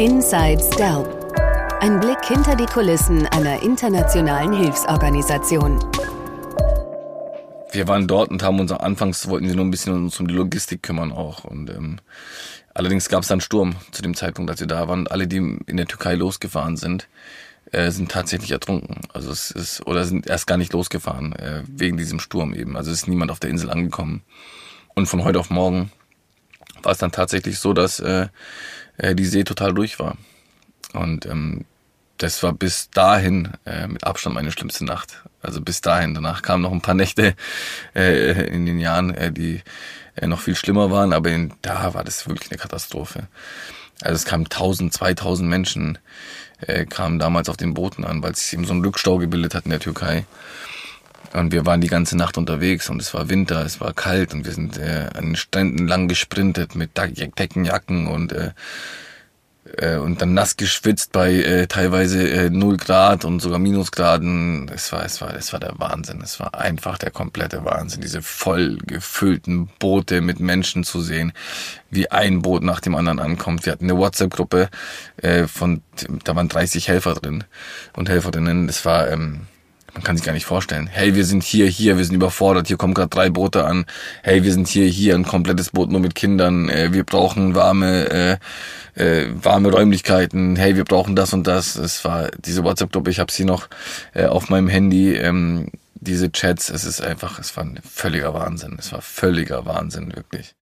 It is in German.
Inside Stelp. Ein Blick hinter die Kulissen einer internationalen Hilfsorganisation. Wir waren dort und haben uns anfangs wollten sie nur ein bisschen uns um die Logistik kümmern auch. Und ähm, allerdings gab es dann Sturm zu dem Zeitpunkt, als wir da waren. Alle, die in der Türkei losgefahren sind, äh, sind tatsächlich ertrunken. Also es ist oder sind erst gar nicht losgefahren äh, wegen diesem Sturm eben. Also ist niemand auf der Insel angekommen. Und von heute auf morgen war es dann tatsächlich so, dass äh, äh, die See total durch war. Und ähm, das war bis dahin äh, mit Abstand meine schlimmste Nacht. Also bis dahin. Danach kamen noch ein paar Nächte äh, in den Jahren, äh, die äh, noch viel schlimmer waren, aber in, da war das wirklich eine Katastrophe. Also es kamen 1000, 2000 Menschen äh, kamen damals auf den Booten an, weil sich eben so ein Rückstau gebildet hat in der Türkei. Und wir waren die ganze Nacht unterwegs und es war Winter, es war kalt und wir sind äh, an den Stränden lang gesprintet mit Deckenjacken und äh, äh, und dann nass geschwitzt bei äh, teilweise äh, 0 Grad und sogar Minusgraden. Es war, es war, es war der Wahnsinn. Es war einfach der komplette Wahnsinn. Diese voll gefüllten Boote mit Menschen zu sehen, wie ein Boot nach dem anderen ankommt. Wir hatten eine WhatsApp-Gruppe äh, von, da waren 30 Helfer drin und Helferinnen. Das war, ähm, man kann sich gar nicht vorstellen. Hey, wir sind hier, hier, wir sind überfordert, hier kommen gerade drei Boote an. Hey, wir sind hier, hier, ein komplettes Boot nur mit Kindern. Äh, wir brauchen warme, äh, äh, warme Räumlichkeiten. Hey, wir brauchen das und das. Es war diese WhatsApp-Gruppe, ich habe sie noch äh, auf meinem Handy. Ähm, diese Chats, es ist einfach, es war ein völliger Wahnsinn. Es war völliger Wahnsinn, wirklich.